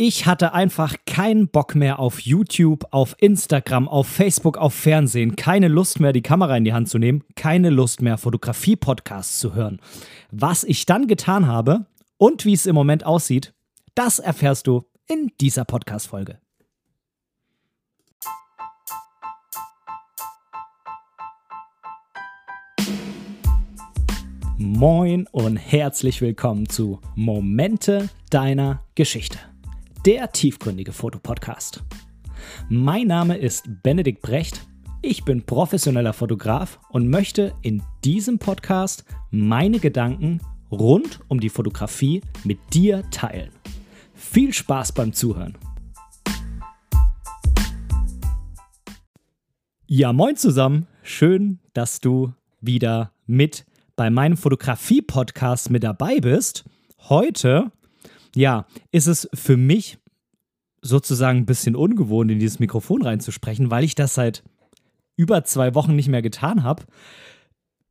Ich hatte einfach keinen Bock mehr auf YouTube, auf Instagram, auf Facebook, auf Fernsehen, keine Lust mehr, die Kamera in die Hand zu nehmen, keine Lust mehr, Fotografie-Podcasts zu hören. Was ich dann getan habe und wie es im Moment aussieht, das erfährst du in dieser Podcast-Folge. Moin und herzlich willkommen zu Momente deiner Geschichte der tiefgründige Fotopodcast. Mein Name ist Benedikt Brecht. Ich bin professioneller Fotograf und möchte in diesem Podcast meine Gedanken rund um die Fotografie mit dir teilen. Viel Spaß beim Zuhören. Ja, moin zusammen. Schön, dass du wieder mit bei meinem Fotografie-Podcast mit dabei bist. Heute ja, ist es für mich sozusagen ein bisschen ungewohnt, in dieses Mikrofon reinzusprechen, weil ich das seit über zwei Wochen nicht mehr getan habe.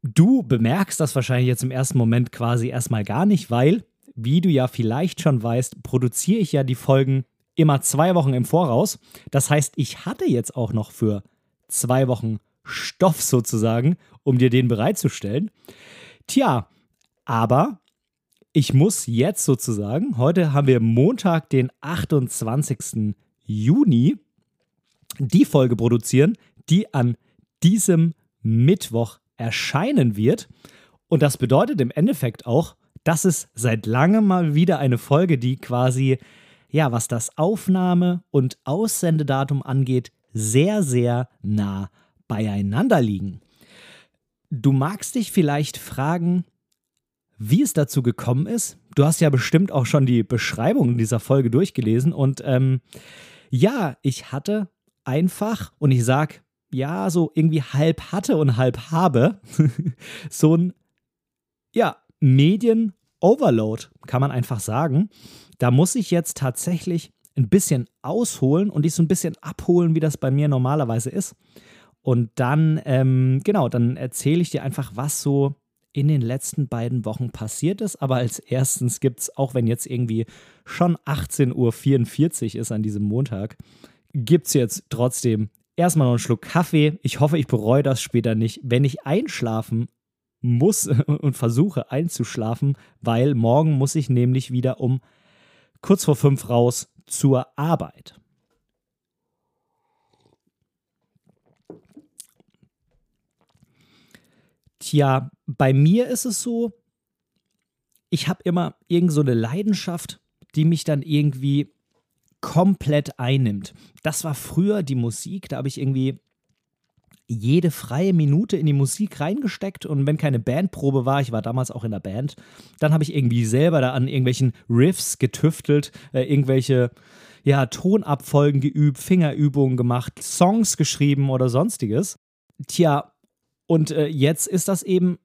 Du bemerkst das wahrscheinlich jetzt im ersten Moment quasi erstmal gar nicht, weil, wie du ja vielleicht schon weißt, produziere ich ja die Folgen immer zwei Wochen im Voraus. Das heißt, ich hatte jetzt auch noch für zwei Wochen Stoff sozusagen, um dir den bereitzustellen. Tja, aber ich muss jetzt sozusagen, heute haben wir Montag, den 28. Juni, die Folge produzieren, die an diesem Mittwoch erscheinen wird. Und das bedeutet im Endeffekt auch, dass es seit langem mal wieder eine Folge, die quasi, ja, was das Aufnahme- und Aussendedatum angeht, sehr, sehr nah beieinander liegen. Du magst dich vielleicht fragen, wie es dazu gekommen ist. Du hast ja bestimmt auch schon die Beschreibung dieser Folge durchgelesen und ähm, ja, ich hatte einfach und ich sag ja so irgendwie halb hatte und halb habe so ein ja Medien Overload kann man einfach sagen. Da muss ich jetzt tatsächlich ein bisschen ausholen und dich so ein bisschen abholen, wie das bei mir normalerweise ist. Und dann, ähm, genau, dann erzähle ich dir einfach, was so in den letzten beiden Wochen passiert ist. Aber als erstens gibt es, auch wenn jetzt irgendwie schon 18.44 Uhr ist an diesem Montag, gibt es jetzt trotzdem erstmal noch einen Schluck Kaffee. Ich hoffe, ich bereue das später nicht, wenn ich einschlafen muss und versuche einzuschlafen, weil morgen muss ich nämlich wieder um kurz vor fünf raus zur Arbeit. Tja, bei mir ist es so, ich habe immer irgend so eine Leidenschaft, die mich dann irgendwie komplett einnimmt. Das war früher die Musik, da habe ich irgendwie jede freie Minute in die Musik reingesteckt und wenn keine Bandprobe war, ich war damals auch in der Band, dann habe ich irgendwie selber da an irgendwelchen Riffs getüftelt, äh, irgendwelche ja, Tonabfolgen geübt, Fingerübungen gemacht, Songs geschrieben oder sonstiges. Tja, und äh, jetzt ist das eben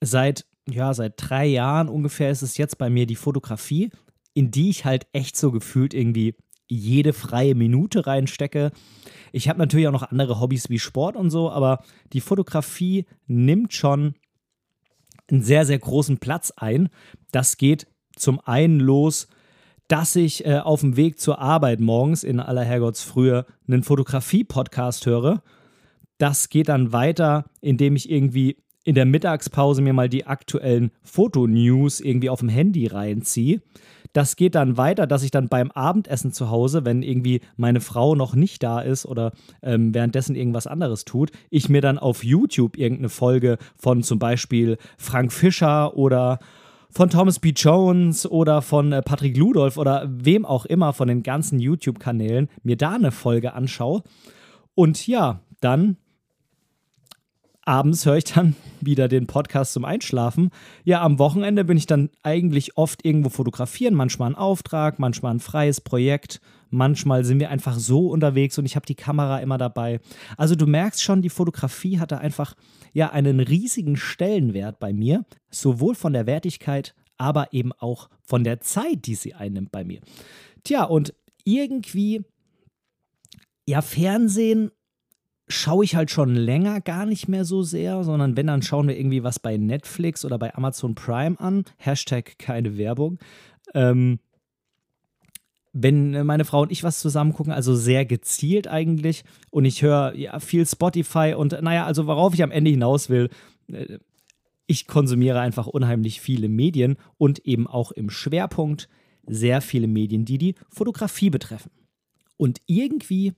seit, ja, seit drei Jahren ungefähr ist es jetzt bei mir die Fotografie, in die ich halt echt so gefühlt irgendwie jede freie Minute reinstecke. Ich habe natürlich auch noch andere Hobbys wie Sport und so, aber die Fotografie nimmt schon einen sehr, sehr großen Platz ein. Das geht zum einen los, dass ich äh, auf dem Weg zur Arbeit morgens in aller Herrgottsfrühe einen Fotografie-Podcast höre das geht dann weiter, indem ich irgendwie in der Mittagspause mir mal die aktuellen Fotonews irgendwie auf dem Handy reinziehe. Das geht dann weiter, dass ich dann beim Abendessen zu Hause, wenn irgendwie meine Frau noch nicht da ist oder ähm, währenddessen irgendwas anderes tut, ich mir dann auf YouTube irgendeine Folge von zum Beispiel Frank Fischer oder von Thomas B. Jones oder von äh, Patrick Ludolf oder wem auch immer von den ganzen YouTube-Kanälen mir da eine Folge anschaue. Und ja, dann abends höre ich dann wieder den Podcast zum Einschlafen. Ja, am Wochenende bin ich dann eigentlich oft irgendwo fotografieren, manchmal ein Auftrag, manchmal ein freies Projekt, manchmal sind wir einfach so unterwegs und ich habe die Kamera immer dabei. Also du merkst schon, die Fotografie hatte einfach ja einen riesigen Stellenwert bei mir, sowohl von der Wertigkeit, aber eben auch von der Zeit, die sie einnimmt bei mir. Tja, und irgendwie ja, Fernsehen schaue ich halt schon länger gar nicht mehr so sehr, sondern wenn, dann schauen wir irgendwie was bei Netflix oder bei Amazon Prime an. Hashtag keine Werbung. Ähm, wenn meine Frau und ich was zusammen gucken, also sehr gezielt eigentlich. Und ich höre ja viel Spotify und naja, also worauf ich am Ende hinaus will, äh, ich konsumiere einfach unheimlich viele Medien und eben auch im Schwerpunkt sehr viele Medien, die die Fotografie betreffen. Und irgendwie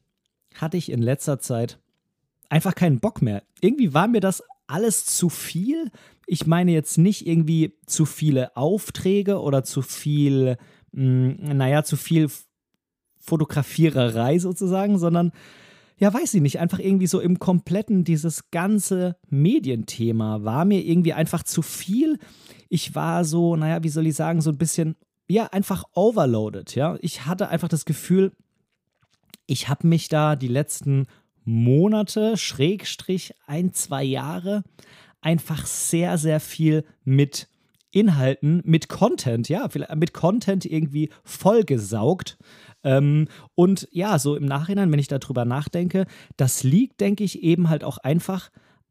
hatte ich in letzter Zeit einfach keinen Bock mehr. Irgendwie war mir das alles zu viel. Ich meine jetzt nicht irgendwie zu viele Aufträge oder zu viel, mh, hm, naja, zu viel Fotografiererei sozusagen, sondern ja, weiß ich nicht, einfach irgendwie so im kompletten dieses ganze Medienthema war mir irgendwie einfach zu viel. Ich war so, naja, wie soll ich sagen, so ein bisschen, ja, einfach overloaded, ja. Ich hatte einfach das Gefühl, ich habe mich da die letzten Monate, Schrägstrich ein, zwei Jahre, einfach sehr, sehr viel mit Inhalten, mit Content, ja, mit Content irgendwie vollgesaugt. Ähm, und ja, so im Nachhinein, wenn ich darüber nachdenke, das liegt, denke ich, eben halt auch einfach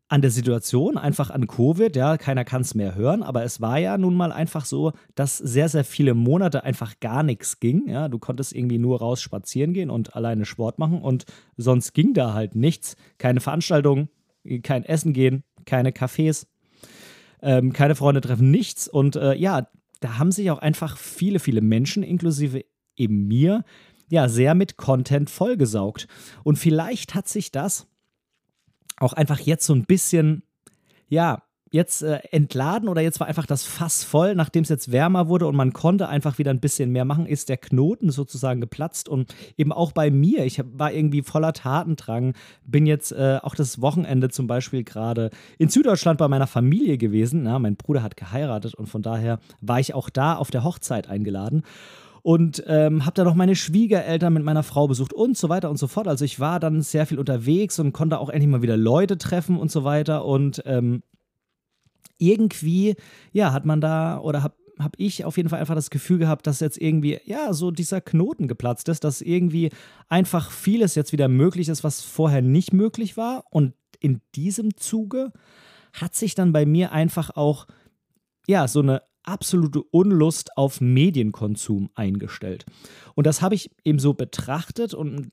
an der Situation, einfach an Covid. Ja, keiner kann es mehr hören, aber es war ja nun mal einfach so, dass sehr, sehr viele Monate einfach gar nichts ging. Ja, du konntest irgendwie nur raus spazieren gehen und alleine Sport machen und sonst ging da halt nichts. Keine Veranstaltungen, kein Essen gehen, keine Cafés, ähm, keine Freunde treffen, nichts. Und äh, ja, da haben sich auch einfach viele, viele Menschen, inklusive eben mir, ja, sehr mit Content vollgesaugt. Und vielleicht hat sich das auch einfach jetzt so ein bisschen, ja, jetzt äh, entladen oder jetzt war einfach das Fass voll, nachdem es jetzt wärmer wurde und man konnte einfach wieder ein bisschen mehr machen, ist der Knoten sozusagen geplatzt und eben auch bei mir. Ich war irgendwie voller Tatendrang, bin jetzt äh, auch das Wochenende zum Beispiel gerade in Süddeutschland bei meiner Familie gewesen. Ja, mein Bruder hat geheiratet und von daher war ich auch da auf der Hochzeit eingeladen und ähm, habe da noch meine Schwiegereltern mit meiner Frau besucht und so weiter und so fort. Also ich war dann sehr viel unterwegs und konnte auch endlich mal wieder Leute treffen und so weiter und ähm, irgendwie, ja, hat man da oder habe ich auf jeden Fall einfach das Gefühl gehabt, dass jetzt irgendwie, ja, so dieser Knoten geplatzt ist, dass irgendwie einfach vieles jetzt wieder möglich ist, was vorher nicht möglich war. Und in diesem Zuge hat sich dann bei mir einfach auch, ja, so eine absolute Unlust auf Medienkonsum eingestellt. Und das habe ich eben so betrachtet und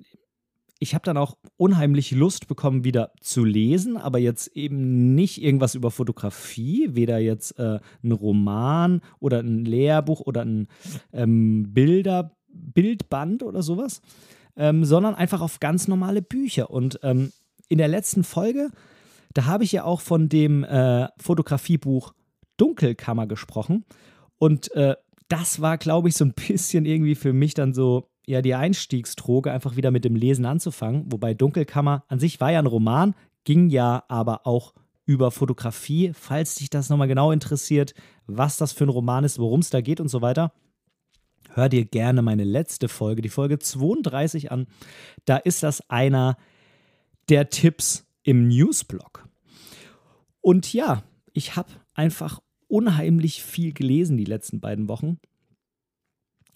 ich habe dann auch unheimlich Lust bekommen, wieder zu lesen, aber jetzt eben nicht irgendwas über Fotografie, weder jetzt äh, ein Roman oder ein Lehrbuch oder ein ähm, Bilder, Bildband oder sowas, ähm, sondern einfach auf ganz normale Bücher. Und ähm, in der letzten Folge, da habe ich ja auch von dem äh, Fotografiebuch Dunkelkammer gesprochen. Und äh, das war, glaube ich, so ein bisschen irgendwie für mich dann so, ja, die Einstiegsdroge, einfach wieder mit dem Lesen anzufangen. Wobei Dunkelkammer an sich war ja ein Roman, ging ja aber auch über Fotografie. Falls dich das nochmal genau interessiert, was das für ein Roman ist, worum es da geht und so weiter, hör dir gerne meine letzte Folge, die Folge 32 an. Da ist das einer der Tipps im Newsblog. Und ja, ich habe einfach unheimlich viel gelesen die letzten beiden Wochen.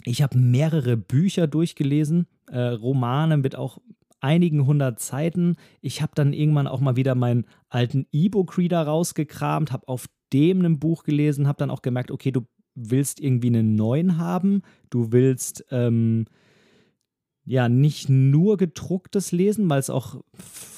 Ich habe mehrere Bücher durchgelesen, äh, Romane mit auch einigen hundert Seiten. Ich habe dann irgendwann auch mal wieder meinen alten E-Book-Reader rausgekramt, habe auf dem ein Buch gelesen, habe dann auch gemerkt, okay, du willst irgendwie einen neuen haben, du willst ähm, ja nicht nur gedrucktes lesen, weil es auch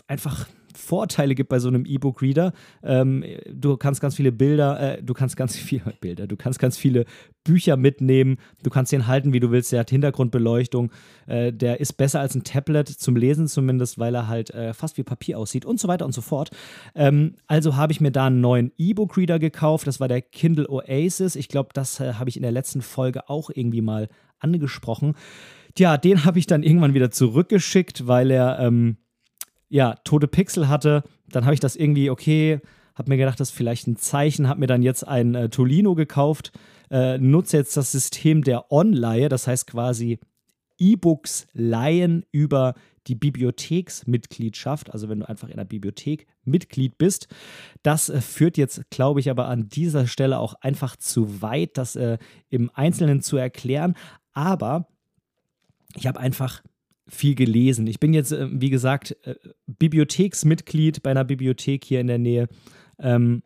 einfach Vorteile gibt bei so einem E-Book-Reader. Ähm, du kannst ganz viele Bilder, äh, du kannst ganz viele Bilder, du kannst ganz viele Bücher mitnehmen, du kannst den halten, wie du willst, der hat Hintergrundbeleuchtung, äh, der ist besser als ein Tablet, zum Lesen zumindest, weil er halt äh, fast wie Papier aussieht und so weiter und so fort. Ähm, also habe ich mir da einen neuen E-Book-Reader gekauft, das war der Kindle Oasis. Ich glaube, das äh, habe ich in der letzten Folge auch irgendwie mal angesprochen. Tja, den habe ich dann irgendwann wieder zurückgeschickt, weil er ähm, ja, tote Pixel hatte, dann habe ich das irgendwie, okay, habe mir gedacht, das ist vielleicht ein Zeichen, habe mir dann jetzt ein äh, Tolino gekauft, äh, nutze jetzt das System der Online, das heißt quasi E-Books leihen über die Bibliotheksmitgliedschaft, also wenn du einfach in der Bibliothek Mitglied bist. Das äh, führt jetzt, glaube ich, aber an dieser Stelle auch einfach zu weit, das äh, im Einzelnen zu erklären. Aber ich habe einfach viel gelesen. Ich bin jetzt, äh, wie gesagt, äh, Bibliotheksmitglied bei einer Bibliothek hier in der Nähe ähm,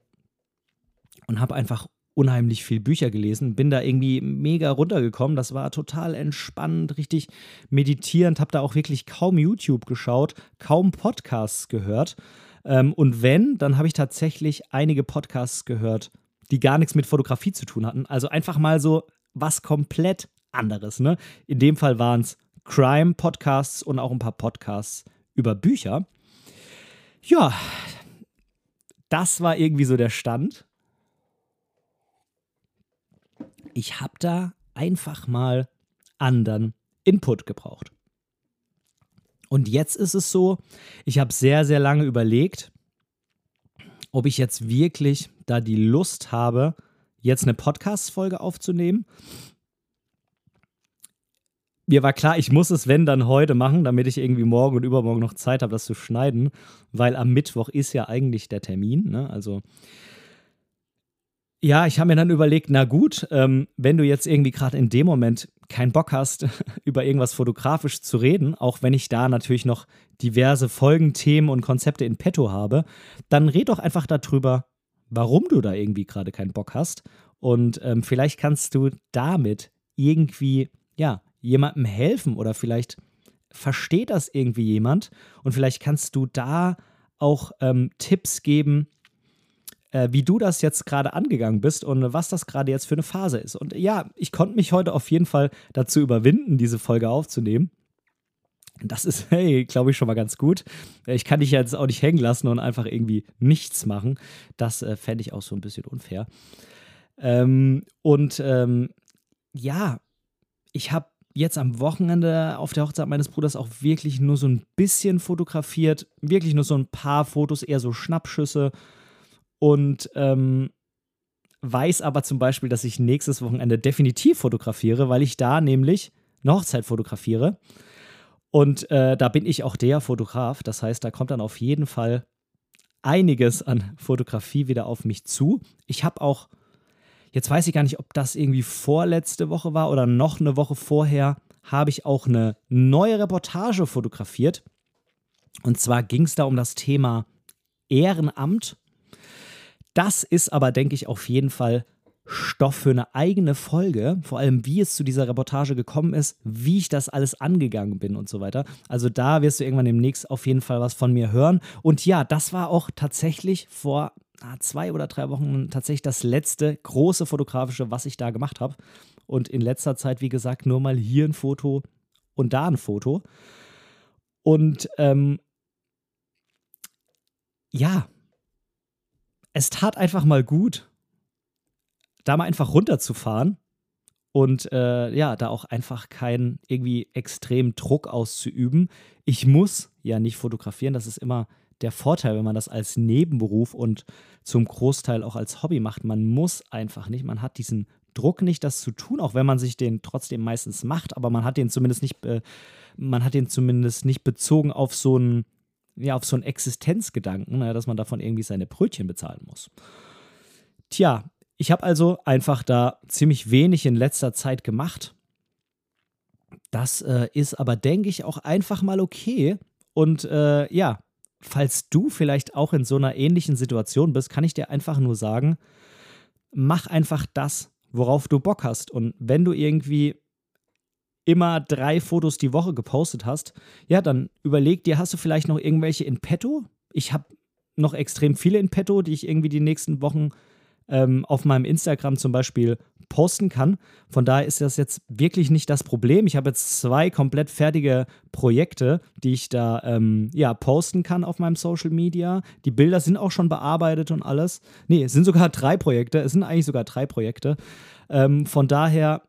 und habe einfach unheimlich viel Bücher gelesen, bin da irgendwie mega runtergekommen. Das war total entspannend, richtig meditierend, habe da auch wirklich kaum YouTube geschaut, kaum Podcasts gehört. Ähm, und wenn, dann habe ich tatsächlich einige Podcasts gehört, die gar nichts mit Fotografie zu tun hatten. Also einfach mal so was komplett anderes. Ne? In dem Fall waren es Crime-Podcasts und auch ein paar Podcasts über Bücher. Ja, das war irgendwie so der Stand. Ich habe da einfach mal anderen Input gebraucht. Und jetzt ist es so, ich habe sehr, sehr lange überlegt, ob ich jetzt wirklich da die Lust habe, jetzt eine Podcast-Folge aufzunehmen. Mir war klar, ich muss es, wenn, dann heute machen, damit ich irgendwie morgen und übermorgen noch Zeit habe, das zu schneiden, weil am Mittwoch ist ja eigentlich der Termin. Ne? Also ja, ich habe mir dann überlegt, na gut, ähm, wenn du jetzt irgendwie gerade in dem Moment keinen Bock hast, über irgendwas fotografisch zu reden, auch wenn ich da natürlich noch diverse Folgenthemen und Konzepte in petto habe, dann red doch einfach darüber, warum du da irgendwie gerade keinen Bock hast. Und ähm, vielleicht kannst du damit irgendwie, ja, jemandem helfen oder vielleicht versteht das irgendwie jemand und vielleicht kannst du da auch ähm, Tipps geben, äh, wie du das jetzt gerade angegangen bist und was das gerade jetzt für eine Phase ist. Und ja, ich konnte mich heute auf jeden Fall dazu überwinden, diese Folge aufzunehmen. Das ist, hey, glaube ich, schon mal ganz gut. Ich kann dich jetzt auch nicht hängen lassen und einfach irgendwie nichts machen. Das äh, fände ich auch so ein bisschen unfair. Ähm, und ähm, ja, ich habe jetzt am Wochenende auf der Hochzeit meines Bruders auch wirklich nur so ein bisschen fotografiert. Wirklich nur so ein paar Fotos, eher so Schnappschüsse und ähm, weiß aber zum Beispiel, dass ich nächstes Wochenende definitiv fotografiere, weil ich da nämlich eine Hochzeit fotografiere. Und äh, da bin ich auch der Fotograf. Das heißt, da kommt dann auf jeden Fall einiges an Fotografie wieder auf mich zu. Ich habe auch, jetzt weiß ich gar nicht, ob das irgendwie vorletzte Woche war oder noch eine Woche vorher, habe ich auch eine neue Reportage fotografiert. Und zwar ging es da um das Thema Ehrenamt das ist aber, denke ich, auf jeden Fall Stoff für eine eigene Folge, vor allem wie es zu dieser Reportage gekommen ist, wie ich das alles angegangen bin und so weiter. Also da wirst du irgendwann demnächst auf jeden Fall was von mir hören. Und ja, das war auch tatsächlich vor zwei oder drei Wochen tatsächlich das letzte große fotografische, was ich da gemacht habe. Und in letzter Zeit, wie gesagt, nur mal hier ein Foto und da ein Foto. Und ähm, ja, es tat einfach mal gut, da mal einfach runterzufahren und äh, ja, da auch einfach keinen irgendwie extremen Druck auszuüben. Ich muss ja nicht fotografieren, das ist immer der Vorteil, wenn man das als Nebenberuf und zum Großteil auch als Hobby macht. Man muss einfach nicht, man hat diesen Druck nicht, das zu tun, auch wenn man sich den trotzdem meistens macht, aber man hat den zumindest nicht, man hat den zumindest nicht bezogen auf so ein ja, auf so einen Existenzgedanken, ne, dass man davon irgendwie seine Brötchen bezahlen muss. Tja, ich habe also einfach da ziemlich wenig in letzter Zeit gemacht. Das äh, ist aber, denke ich, auch einfach mal okay. Und äh, ja, falls du vielleicht auch in so einer ähnlichen Situation bist, kann ich dir einfach nur sagen, mach einfach das, worauf du Bock hast. Und wenn du irgendwie immer drei Fotos die Woche gepostet hast, ja, dann überleg dir, hast du vielleicht noch irgendwelche in petto? Ich habe noch extrem viele in petto, die ich irgendwie die nächsten Wochen ähm, auf meinem Instagram zum Beispiel posten kann. Von daher ist das jetzt wirklich nicht das Problem. Ich habe jetzt zwei komplett fertige Projekte, die ich da ähm, ja, posten kann auf meinem Social Media. Die Bilder sind auch schon bearbeitet und alles. Nee, es sind sogar drei Projekte. Es sind eigentlich sogar drei Projekte. Ähm, von daher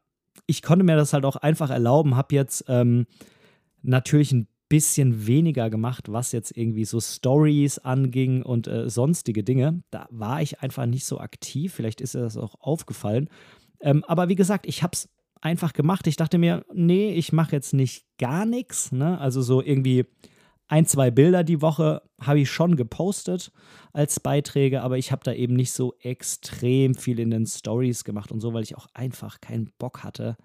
ich konnte mir das halt auch einfach erlauben, habe jetzt ähm, natürlich ein bisschen weniger gemacht, was jetzt irgendwie so Stories anging und äh, sonstige Dinge. Da war ich einfach nicht so aktiv. Vielleicht ist das auch aufgefallen. Ähm, aber wie gesagt, ich habe es einfach gemacht. Ich dachte mir, nee, ich mache jetzt nicht gar nichts. Ne? Also so irgendwie ein, zwei Bilder die Woche habe ich schon gepostet als Beiträge, aber ich habe da eben nicht so extrem viel in den Stories gemacht und so, weil ich auch einfach keinen Bock hatte,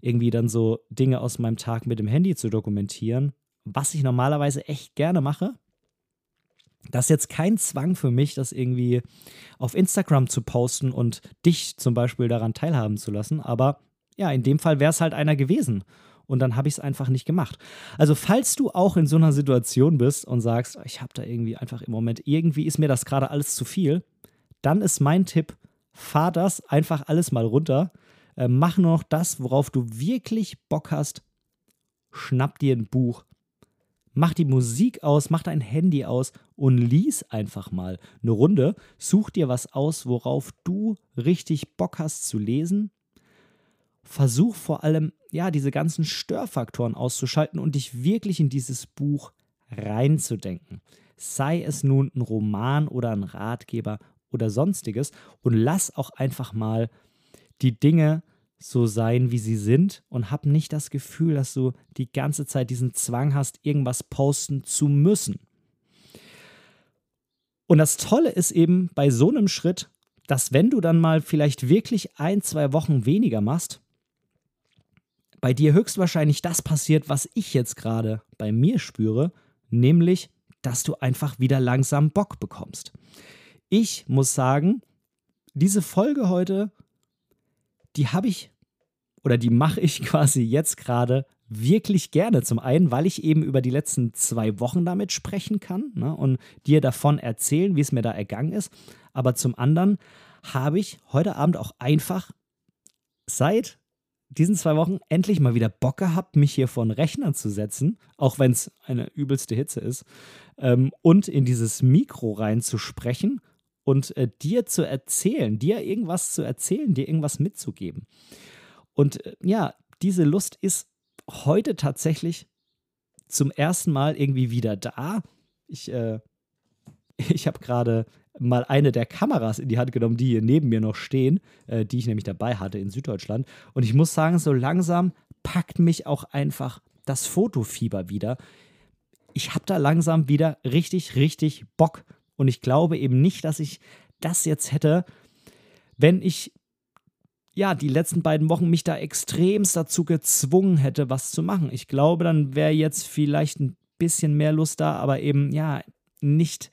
irgendwie dann so Dinge aus meinem Tag mit dem Handy zu dokumentieren, was ich normalerweise echt gerne mache. Das ist jetzt kein Zwang für mich, das irgendwie auf Instagram zu posten und dich zum Beispiel daran teilhaben zu lassen. Aber ja, in dem Fall wäre es halt einer gewesen. Und dann habe ich es einfach nicht gemacht. Also, falls du auch in so einer Situation bist und sagst, ich habe da irgendwie einfach im Moment, irgendwie ist mir das gerade alles zu viel, dann ist mein Tipp, fahr das einfach alles mal runter. Äh, mach nur noch das, worauf du wirklich Bock hast. Schnapp dir ein Buch mach die Musik aus, mach dein Handy aus und lies einfach mal eine Runde. Such dir was aus, worauf du richtig Bock hast zu lesen. Versuch vor allem, ja, diese ganzen Störfaktoren auszuschalten und dich wirklich in dieses Buch reinzudenken. Sei es nun ein Roman oder ein Ratgeber oder sonstiges und lass auch einfach mal die Dinge so sein, wie sie sind und hab nicht das Gefühl, dass du die ganze Zeit diesen Zwang hast, irgendwas posten zu müssen. Und das Tolle ist eben bei so einem Schritt, dass wenn du dann mal vielleicht wirklich ein, zwei Wochen weniger machst, bei dir höchstwahrscheinlich das passiert, was ich jetzt gerade bei mir spüre, nämlich, dass du einfach wieder langsam Bock bekommst. Ich muss sagen, diese Folge heute die habe ich oder die mache ich quasi jetzt gerade wirklich gerne. Zum einen, weil ich eben über die letzten zwei Wochen damit sprechen kann ne, und dir davon erzählen, wie es mir da ergangen ist. Aber zum anderen habe ich heute Abend auch einfach seit diesen zwei Wochen endlich mal wieder Bock gehabt, mich hier vor den Rechner zu setzen, auch wenn es eine übelste Hitze ist, ähm, und in dieses Mikro reinzusprechen und äh, dir zu erzählen, dir irgendwas zu erzählen, dir irgendwas mitzugeben. Und äh, ja, diese Lust ist heute tatsächlich zum ersten Mal irgendwie wieder da. Ich, äh, ich habe gerade mal eine der Kameras in die Hand genommen, die hier neben mir noch stehen, äh, die ich nämlich dabei hatte in Süddeutschland. Und ich muss sagen, so langsam packt mich auch einfach das Fotofieber wieder. Ich habe da langsam wieder richtig, richtig Bock und ich glaube eben nicht, dass ich das jetzt hätte, wenn ich ja die letzten beiden Wochen mich da extremst dazu gezwungen hätte, was zu machen. Ich glaube, dann wäre jetzt vielleicht ein bisschen mehr Lust da, aber eben ja nicht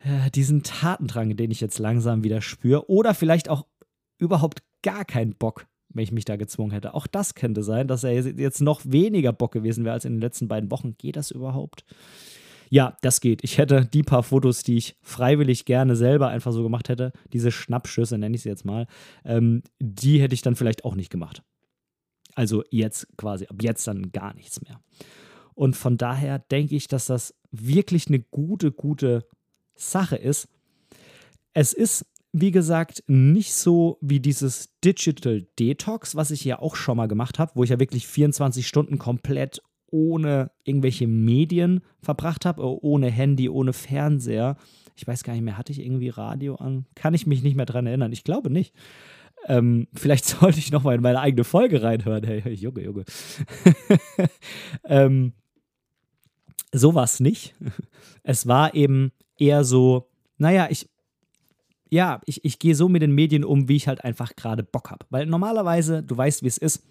äh, diesen Tatendrang, den ich jetzt langsam wieder spüre. Oder vielleicht auch überhaupt gar keinen Bock, wenn ich mich da gezwungen hätte. Auch das könnte sein, dass er jetzt noch weniger Bock gewesen wäre als in den letzten beiden Wochen. Geht das überhaupt? Ja, das geht. Ich hätte die paar Fotos, die ich freiwillig gerne selber einfach so gemacht hätte, diese Schnappschüsse, nenne ich sie jetzt mal, ähm, die hätte ich dann vielleicht auch nicht gemacht. Also jetzt quasi, ab jetzt dann gar nichts mehr. Und von daher denke ich, dass das wirklich eine gute, gute Sache ist. Es ist, wie gesagt, nicht so wie dieses Digital Detox, was ich ja auch schon mal gemacht habe, wo ich ja wirklich 24 Stunden komplett ohne irgendwelche Medien verbracht habe, äh, ohne Handy, ohne Fernseher. Ich weiß gar nicht mehr, hatte ich irgendwie Radio an? Kann ich mich nicht mehr dran erinnern. Ich glaube nicht. Ähm, vielleicht sollte ich nochmal in meine eigene Folge reinhören. Hey, Junge, Junge. ähm, so war es nicht. Es war eben eher so, naja, ich, ja, ich, ich gehe so mit den Medien um, wie ich halt einfach gerade Bock habe. Weil normalerweise, du weißt, wie es ist,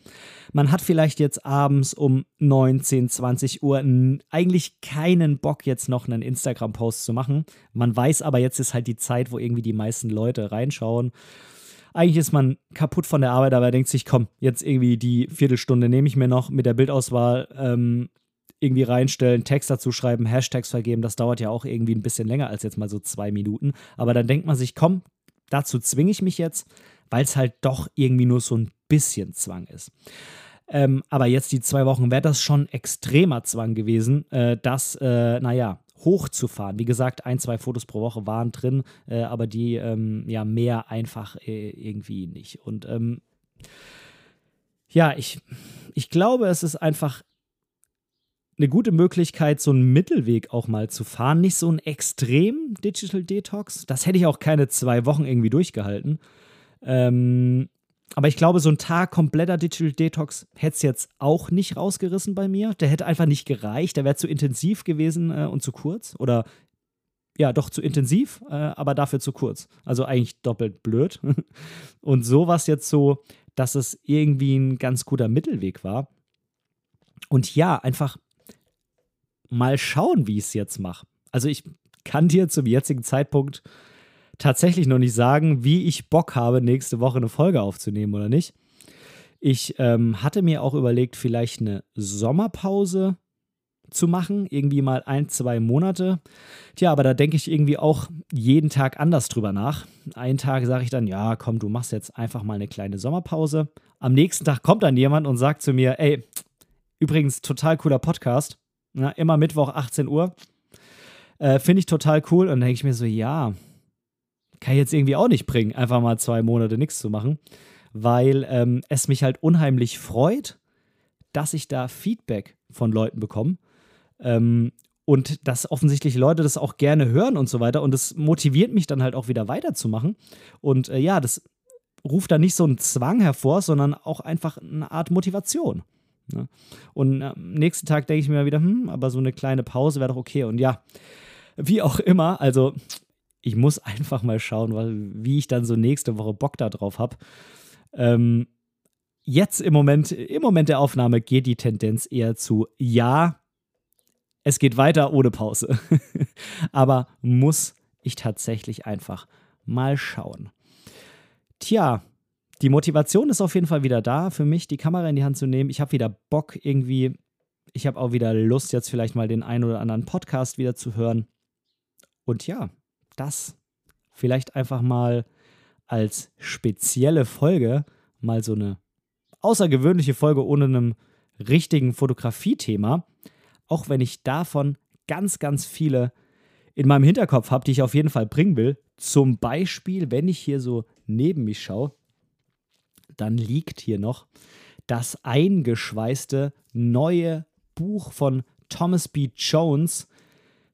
man hat vielleicht jetzt abends um 19, 20 Uhr eigentlich keinen Bock, jetzt noch einen Instagram-Post zu machen. Man weiß aber, jetzt ist halt die Zeit, wo irgendwie die meisten Leute reinschauen. Eigentlich ist man kaputt von der Arbeit, aber denkt sich, komm, jetzt irgendwie die Viertelstunde nehme ich mir noch mit der Bildauswahl. Ähm, irgendwie reinstellen, Text dazu schreiben, Hashtags vergeben, das dauert ja auch irgendwie ein bisschen länger als jetzt mal so zwei Minuten. Aber dann denkt man sich, komm, dazu zwinge ich mich jetzt, weil es halt doch irgendwie nur so ein bisschen Zwang ist. Ähm, aber jetzt die zwei Wochen wäre das schon extremer Zwang gewesen, äh, das, äh, naja, hochzufahren. Wie gesagt, ein, zwei Fotos pro Woche waren drin, äh, aber die ähm, ja mehr einfach äh, irgendwie nicht. Und ähm, ja, ich, ich glaube, es ist einfach eine gute Möglichkeit, so einen Mittelweg auch mal zu fahren. Nicht so ein extrem Digital Detox. Das hätte ich auch keine zwei Wochen irgendwie durchgehalten. Ähm, aber ich glaube, so ein Tag kompletter Digital Detox hätte es jetzt auch nicht rausgerissen bei mir. Der hätte einfach nicht gereicht. Der wäre zu intensiv gewesen äh, und zu kurz. Oder ja, doch zu intensiv, äh, aber dafür zu kurz. Also eigentlich doppelt blöd. und so war es jetzt so, dass es irgendwie ein ganz guter Mittelweg war. Und ja, einfach mal schauen, wie ich es jetzt mache. Also ich kann dir zum jetzigen Zeitpunkt tatsächlich noch nicht sagen, wie ich Bock habe, nächste Woche eine Folge aufzunehmen oder nicht. Ich ähm, hatte mir auch überlegt, vielleicht eine Sommerpause zu machen, irgendwie mal ein, zwei Monate. Tja, aber da denke ich irgendwie auch jeden Tag anders drüber nach. Einen Tag sage ich dann, ja, komm, du machst jetzt einfach mal eine kleine Sommerpause. Am nächsten Tag kommt dann jemand und sagt zu mir, ey, übrigens, total cooler Podcast. Na, immer Mittwoch 18 Uhr. Äh, Finde ich total cool. Und denke ich mir so, ja, kann ich jetzt irgendwie auch nicht bringen, einfach mal zwei Monate nichts zu machen, weil ähm, es mich halt unheimlich freut, dass ich da Feedback von Leuten bekomme. Ähm, und dass offensichtlich Leute das auch gerne hören und so weiter. Und das motiviert mich dann halt auch wieder weiterzumachen. Und äh, ja, das ruft da nicht so einen Zwang hervor, sondern auch einfach eine Art Motivation. Ne? Und am nächsten Tag denke ich mir wieder, hm, aber so eine kleine Pause wäre doch okay. Und ja, wie auch immer, also ich muss einfach mal schauen, weil, wie ich dann so nächste Woche Bock darauf habe. Ähm, jetzt im Moment, im Moment der Aufnahme geht die Tendenz eher zu ja, es geht weiter ohne Pause. Aber muss ich tatsächlich einfach mal schauen. Tja, die Motivation ist auf jeden Fall wieder da für mich, die Kamera in die Hand zu nehmen. Ich habe wieder Bock irgendwie. Ich habe auch wieder Lust, jetzt vielleicht mal den einen oder anderen Podcast wieder zu hören. Und ja, das vielleicht einfach mal als spezielle Folge, mal so eine außergewöhnliche Folge ohne einem richtigen Fotografiethema, auch wenn ich davon ganz, ganz viele in meinem Hinterkopf habe, die ich auf jeden Fall bringen will. Zum Beispiel, wenn ich hier so neben mich schaue, dann liegt hier noch das eingeschweißte neue Buch von Thomas B. Jones,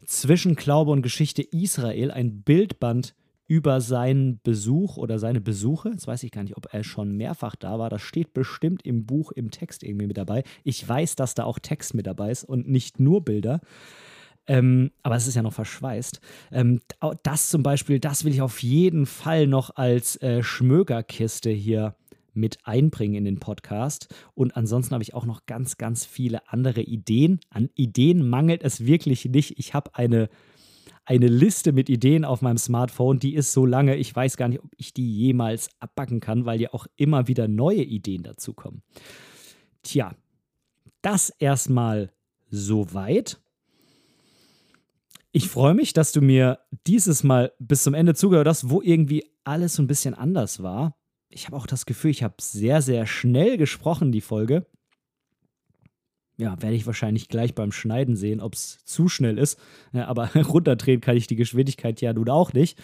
zwischen Glaube und Geschichte Israel ein Bildband über seinen Besuch oder seine Besuche. Jetzt weiß ich gar nicht, ob er schon mehrfach da war. Das steht bestimmt im Buch, im Text irgendwie mit dabei. Ich weiß, dass da auch Text mit dabei ist und nicht nur Bilder. Ähm, aber es ist ja noch verschweißt. Ähm, das zum Beispiel, das will ich auf jeden Fall noch als äh, Schmögerkiste hier mit einbringen in den Podcast. Und ansonsten habe ich auch noch ganz, ganz viele andere Ideen. An Ideen mangelt es wirklich nicht. Ich habe eine, eine Liste mit Ideen auf meinem Smartphone, die ist so lange, ich weiß gar nicht, ob ich die jemals abbacken kann, weil ja auch immer wieder neue Ideen dazukommen. Tja, das erstmal soweit. Ich freue mich, dass du mir dieses Mal bis zum Ende zugehört hast, wo irgendwie alles so ein bisschen anders war ich habe auch das Gefühl, ich habe sehr, sehr schnell gesprochen, die Folge. Ja, werde ich wahrscheinlich gleich beim Schneiden sehen, ob es zu schnell ist. Ja, aber runterdrehen kann ich die Geschwindigkeit ja nun auch nicht.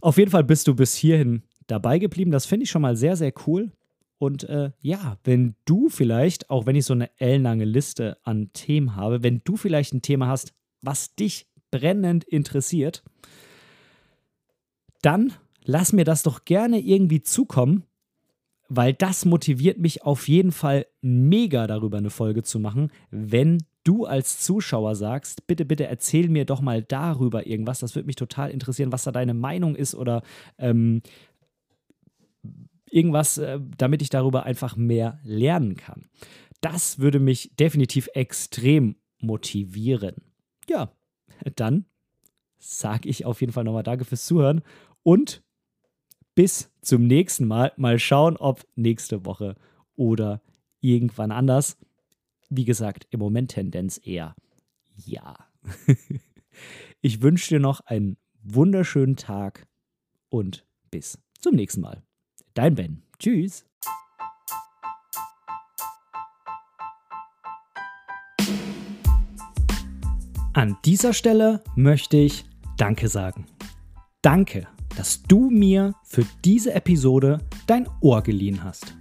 Auf jeden Fall bist du bis hierhin dabei geblieben. Das finde ich schon mal sehr, sehr cool. Und äh, ja, wenn du vielleicht, auch wenn ich so eine ellenlange Liste an Themen habe, wenn du vielleicht ein Thema hast, was dich brennend interessiert, dann lass mir das doch gerne irgendwie zukommen, weil das motiviert mich auf jeden Fall mega darüber eine Folge zu machen, wenn du als Zuschauer sagst, bitte, bitte erzähl mir doch mal darüber irgendwas. Das würde mich total interessieren, was da deine Meinung ist oder ähm, irgendwas, äh, damit ich darüber einfach mehr lernen kann. Das würde mich definitiv extrem motivieren. Ja, dann sage ich auf jeden Fall nochmal Danke fürs Zuhören und bis zum nächsten Mal. Mal schauen, ob nächste Woche oder irgendwann anders. Wie gesagt, im Moment Tendenz eher ja. ich wünsche dir noch einen wunderschönen Tag und bis zum nächsten Mal. Dein Ben. Tschüss. An dieser Stelle möchte ich Danke sagen. Danke dass du mir für diese Episode dein Ohr geliehen hast.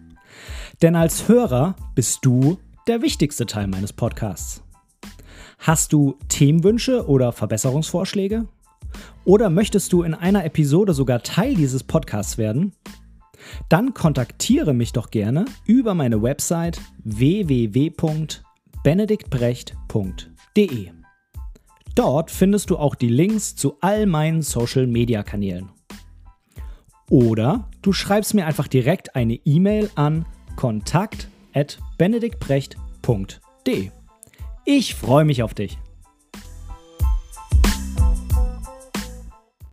Denn als Hörer bist du der wichtigste Teil meines Podcasts. Hast du Themenwünsche oder Verbesserungsvorschläge? Oder möchtest du in einer Episode sogar Teil dieses Podcasts werden? Dann kontaktiere mich doch gerne über meine Website www.benediktbrecht.de. Dort findest du auch die Links zu all meinen Social-Media-Kanälen. Oder du schreibst mir einfach direkt eine E-Mail an kontakt@benediktbrecht.de. Ich freue mich auf dich.